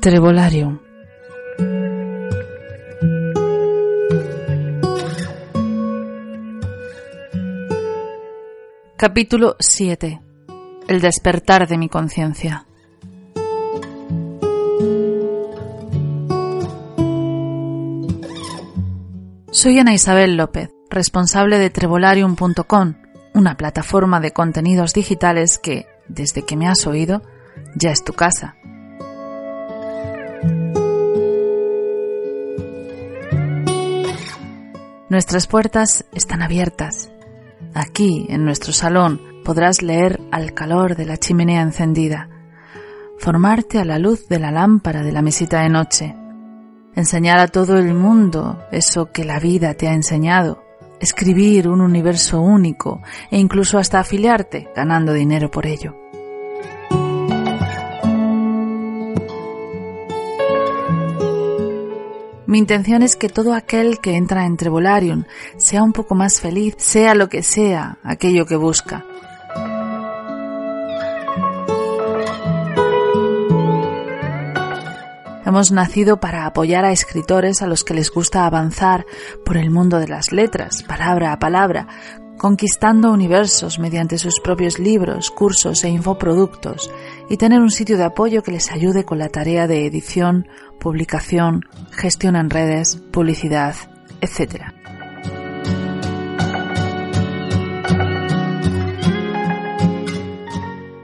Trevolarium. Capítulo 7. El despertar de mi conciencia. Soy Ana Isabel López, responsable de Trevolarium.com, una plataforma de contenidos digitales que, desde que me has oído, ya es tu casa. Nuestras puertas están abiertas. Aquí, en nuestro salón, podrás leer al calor de la chimenea encendida, formarte a la luz de la lámpara de la mesita de noche, enseñar a todo el mundo eso que la vida te ha enseñado, escribir un universo único e incluso hasta afiliarte ganando dinero por ello. Mi intención es que todo aquel que entra en Trevolarium sea un poco más feliz, sea lo que sea aquello que busca. Hemos nacido para apoyar a escritores a los que les gusta avanzar por el mundo de las letras, palabra a palabra, conquistando universos mediante sus propios libros, cursos e infoproductos, y tener un sitio de apoyo que les ayude con la tarea de edición, publicación, gestión en redes, publicidad, etc.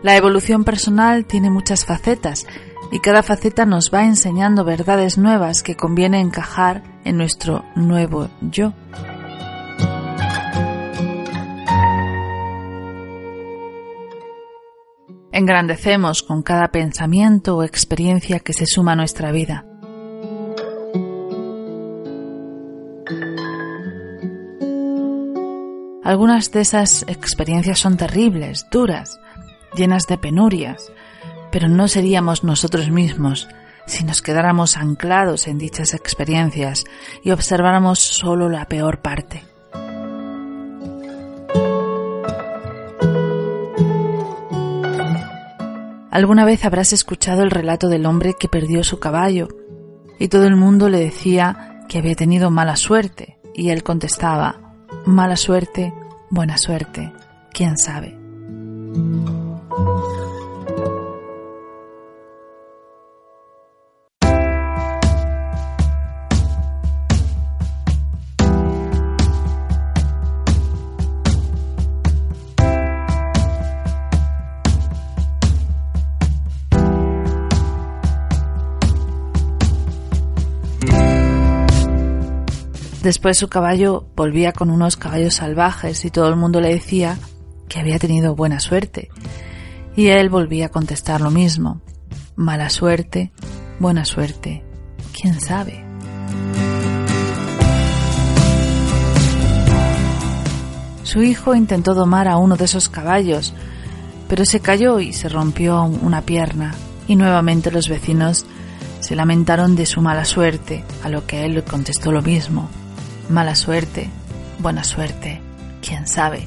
La evolución personal tiene muchas facetas y cada faceta nos va enseñando verdades nuevas que conviene encajar en nuestro nuevo yo. Engrandecemos con cada pensamiento o experiencia que se suma a nuestra vida. Algunas de esas experiencias son terribles, duras, llenas de penurias, pero no seríamos nosotros mismos si nos quedáramos anclados en dichas experiencias y observáramos solo la peor parte. Alguna vez habrás escuchado el relato del hombre que perdió su caballo y todo el mundo le decía que había tenido mala suerte y él contestaba, mala suerte, buena suerte, quién sabe. Después su caballo volvía con unos caballos salvajes y todo el mundo le decía que había tenido buena suerte. Y él volvía a contestar lo mismo. Mala suerte, buena suerte, quién sabe. Su hijo intentó domar a uno de esos caballos, pero se cayó y se rompió una pierna, y nuevamente los vecinos se lamentaron de su mala suerte, a lo que él contestó lo mismo. Mala suerte, buena suerte, quién sabe.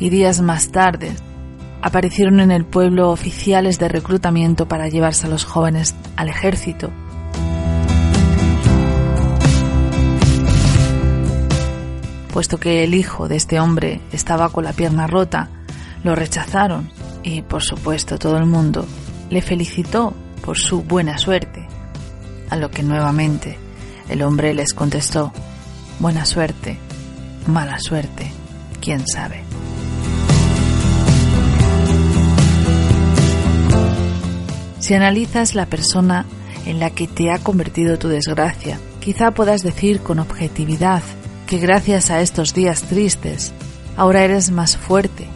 Y días más tarde aparecieron en el pueblo oficiales de reclutamiento para llevarse a los jóvenes al ejército. Puesto que el hijo de este hombre estaba con la pierna rota, lo rechazaron y, por supuesto, todo el mundo le felicitó por su buena suerte. A lo que nuevamente el hombre les contestó, buena suerte, mala suerte, quién sabe. Si analizas la persona en la que te ha convertido tu desgracia, Quizá puedas decir con objetividad que gracias a estos días tristes, ahora eres más fuerte,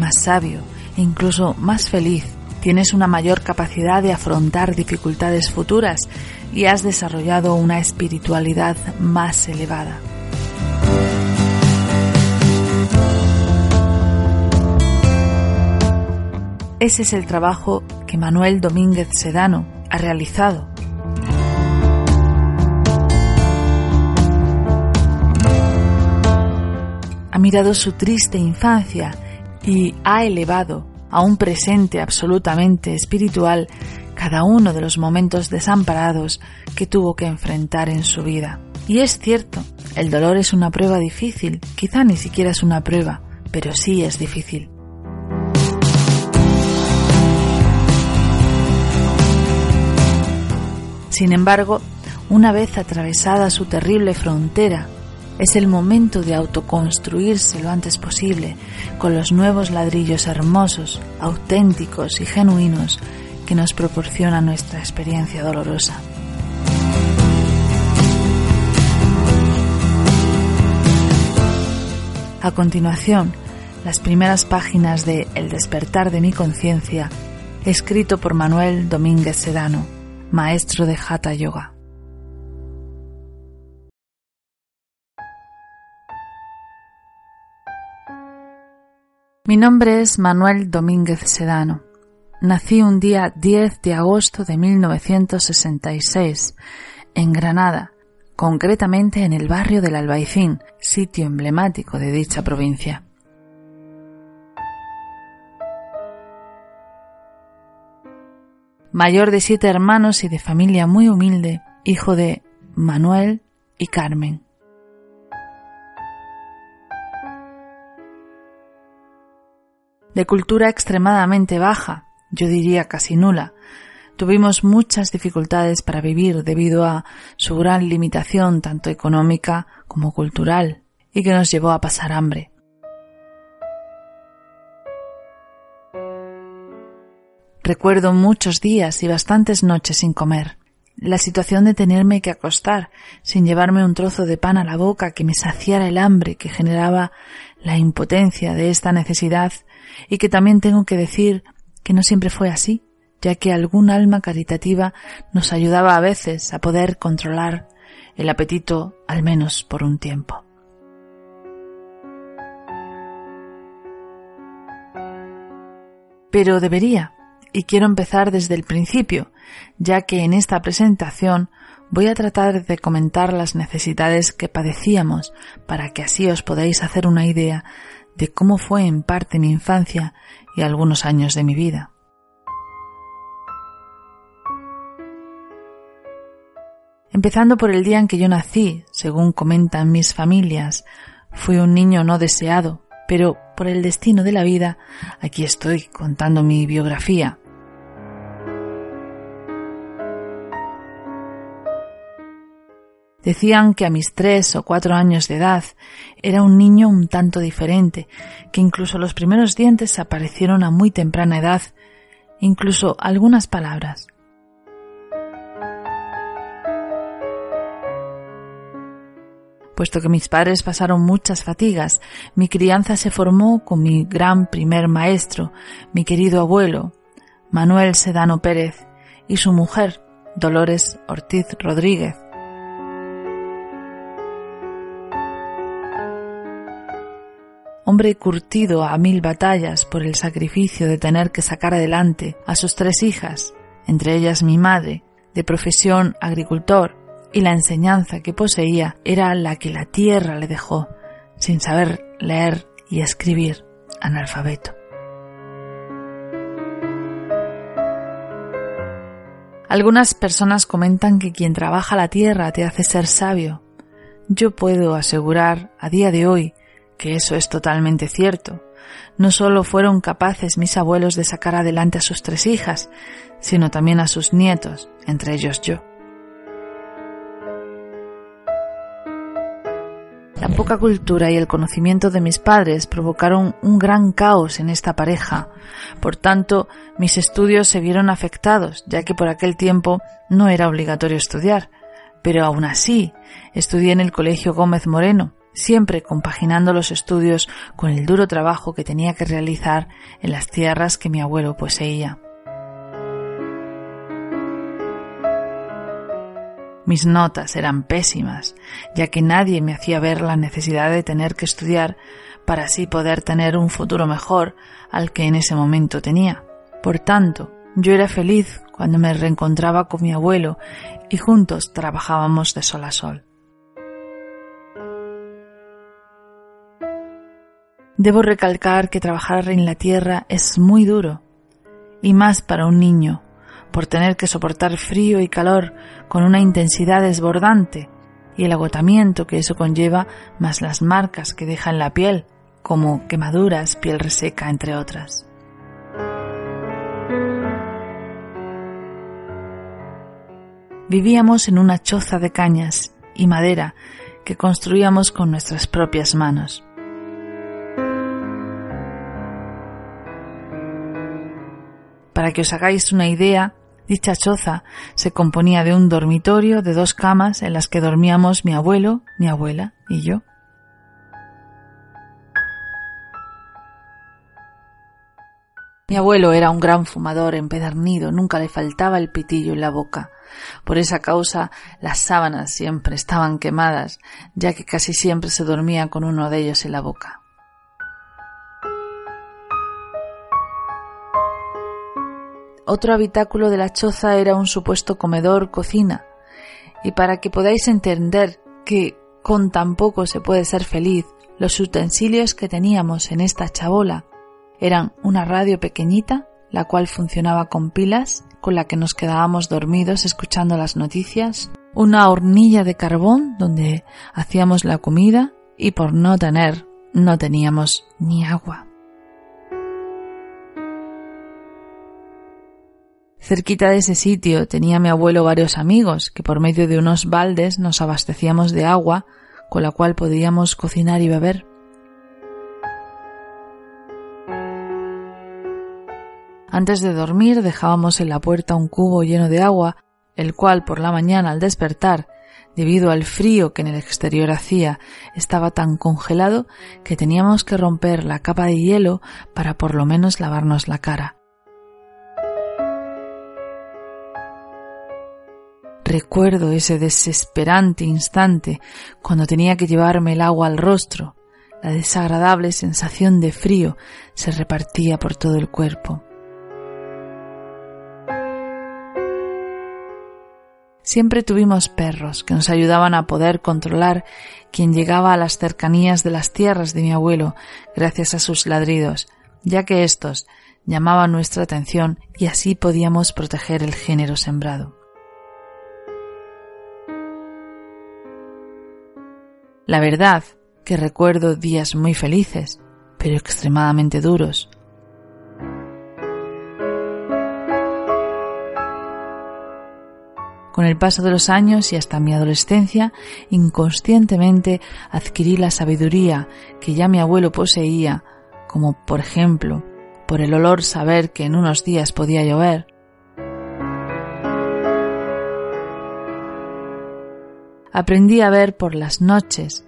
más sabio e incluso más feliz. Tienes una mayor capacidad de afrontar dificultades futuras y has desarrollado una espiritualidad más elevada. Ese es el trabajo que Manuel Domínguez Sedano ha realizado. Ha mirado su triste infancia y ha elevado a un presente absolutamente espiritual cada uno de los momentos desamparados que tuvo que enfrentar en su vida. Y es cierto, el dolor es una prueba difícil, quizá ni siquiera es una prueba, pero sí es difícil. Sin embargo, una vez atravesada su terrible frontera, es el momento de autoconstruirse lo antes posible con los nuevos ladrillos hermosos, auténticos y genuinos que nos proporciona nuestra experiencia dolorosa. A continuación, las primeras páginas de El despertar de mi conciencia, escrito por Manuel Domínguez Sedano maestro de Hatha Yoga. Mi nombre es Manuel Domínguez Sedano. Nací un día 10 de agosto de 1966 en Granada, concretamente en el barrio del Albaicín, sitio emblemático de dicha provincia. mayor de siete hermanos y de familia muy humilde, hijo de Manuel y Carmen. De cultura extremadamente baja, yo diría casi nula, tuvimos muchas dificultades para vivir debido a su gran limitación tanto económica como cultural y que nos llevó a pasar hambre. Recuerdo muchos días y bastantes noches sin comer. La situación de tenerme que acostar sin llevarme un trozo de pan a la boca que me saciara el hambre que generaba la impotencia de esta necesidad y que también tengo que decir que no siempre fue así, ya que algún alma caritativa nos ayudaba a veces a poder controlar el apetito al menos por un tiempo. Pero debería, y quiero empezar desde el principio, ya que en esta presentación voy a tratar de comentar las necesidades que padecíamos para que así os podáis hacer una idea de cómo fue en parte mi infancia y algunos años de mi vida. Empezando por el día en que yo nací, según comentan mis familias, fui un niño no deseado, pero por el destino de la vida, aquí estoy contando mi biografía. Decían que a mis tres o cuatro años de edad era un niño un tanto diferente, que incluso los primeros dientes aparecieron a muy temprana edad, incluso algunas palabras. Puesto que mis padres pasaron muchas fatigas, mi crianza se formó con mi gran primer maestro, mi querido abuelo, Manuel Sedano Pérez, y su mujer, Dolores Ortiz Rodríguez. hombre curtido a mil batallas por el sacrificio de tener que sacar adelante a sus tres hijas, entre ellas mi madre, de profesión agricultor, y la enseñanza que poseía era la que la tierra le dejó, sin saber leer y escribir, analfabeto. Algunas personas comentan que quien trabaja la tierra te hace ser sabio. Yo puedo asegurar a día de hoy que eso es totalmente cierto. No solo fueron capaces mis abuelos de sacar adelante a sus tres hijas, sino también a sus nietos, entre ellos yo. Poca cultura y el conocimiento de mis padres provocaron un gran caos en esta pareja. Por tanto, mis estudios se vieron afectados, ya que por aquel tiempo no era obligatorio estudiar. Pero aún así, estudié en el Colegio Gómez Moreno, siempre compaginando los estudios con el duro trabajo que tenía que realizar en las tierras que mi abuelo poseía. Mis notas eran pésimas, ya que nadie me hacía ver la necesidad de tener que estudiar para así poder tener un futuro mejor al que en ese momento tenía. Por tanto, yo era feliz cuando me reencontraba con mi abuelo y juntos trabajábamos de sol a sol. Debo recalcar que trabajar en la tierra es muy duro, y más para un niño, por tener que soportar frío y calor con una intensidad desbordante y el agotamiento que eso conlleva, más las marcas que deja en la piel, como quemaduras, piel reseca, entre otras. Vivíamos en una choza de cañas y madera que construíamos con nuestras propias manos. Para que os hagáis una idea, dicha choza se componía de un dormitorio de dos camas en las que dormíamos mi abuelo, mi abuela y yo. Mi abuelo era un gran fumador empedernido, nunca le faltaba el pitillo en la boca. Por esa causa las sábanas siempre estaban quemadas, ya que casi siempre se dormía con uno de ellos en la boca. Otro habitáculo de la choza era un supuesto comedor cocina, y para que podáis entender que con tan poco se puede ser feliz, los utensilios que teníamos en esta chabola eran una radio pequeñita, la cual funcionaba con pilas, con la que nos quedábamos dormidos escuchando las noticias, una hornilla de carbón donde hacíamos la comida y por no tener no teníamos ni agua. Cerquita de ese sitio tenía mi abuelo varios amigos que por medio de unos baldes nos abastecíamos de agua con la cual podíamos cocinar y beber. Antes de dormir dejábamos en la puerta un cubo lleno de agua, el cual por la mañana al despertar, debido al frío que en el exterior hacía, estaba tan congelado que teníamos que romper la capa de hielo para por lo menos lavarnos la cara. Recuerdo ese desesperante instante cuando tenía que llevarme el agua al rostro. La desagradable sensación de frío se repartía por todo el cuerpo. Siempre tuvimos perros que nos ayudaban a poder controlar quien llegaba a las cercanías de las tierras de mi abuelo gracias a sus ladridos, ya que éstos llamaban nuestra atención y así podíamos proteger el género sembrado. La verdad que recuerdo días muy felices, pero extremadamente duros. Con el paso de los años y hasta mi adolescencia, inconscientemente adquirí la sabiduría que ya mi abuelo poseía, como por ejemplo, por el olor saber que en unos días podía llover, Aprendí a ver por las noches,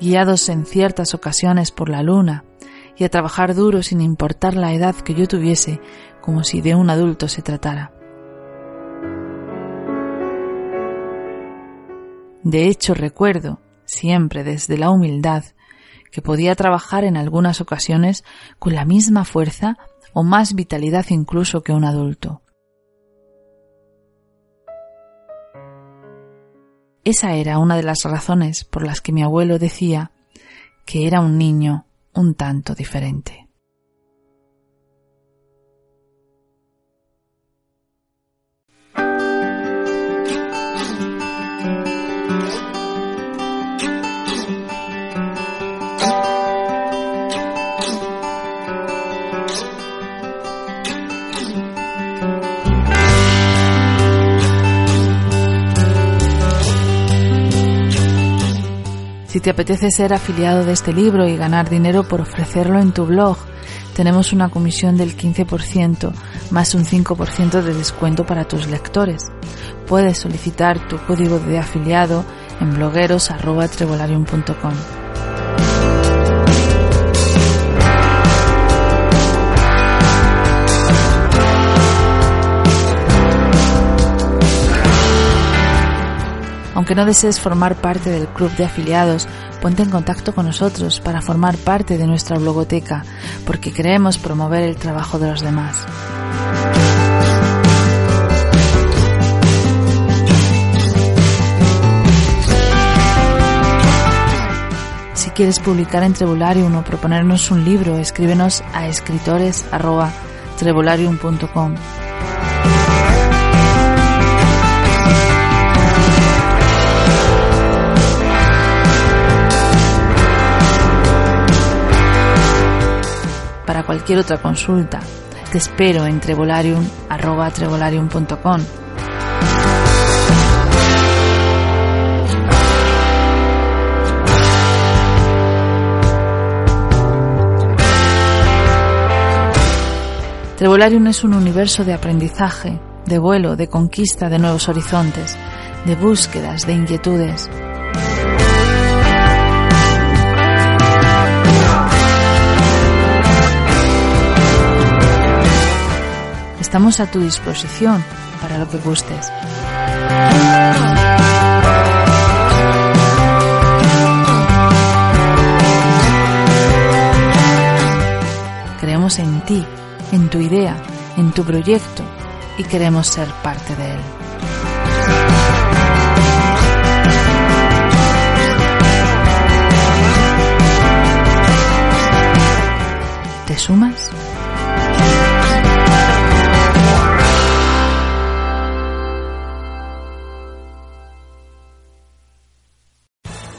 guiados en ciertas ocasiones por la luna, y a trabajar duro sin importar la edad que yo tuviese, como si de un adulto se tratara. De hecho, recuerdo, siempre desde la humildad, que podía trabajar en algunas ocasiones con la misma fuerza o más vitalidad incluso que un adulto. Esa era una de las razones por las que mi abuelo decía que era un niño un tanto diferente. Te apetece ser afiliado de este libro y ganar dinero por ofrecerlo en tu blog, tenemos una comisión del 15% más un 5% de descuento para tus lectores. Puedes solicitar tu código de afiliado en blogueros.trevolarium.com. Aunque no desees formar parte del club de afiliados, ponte en contacto con nosotros para formar parte de nuestra blogoteca, porque queremos promover el trabajo de los demás. Si quieres publicar en Trebularium o proponernos un libro, escríbenos a escritores.trebularium.com. cualquier otra consulta, te espero en trevolarium.com. Trevolarium es un universo de aprendizaje, de vuelo, de conquista de nuevos horizontes, de búsquedas, de inquietudes. Estamos a tu disposición para lo que gustes. Creemos en ti, en tu idea, en tu proyecto y queremos ser parte de él. ¿Te sumas?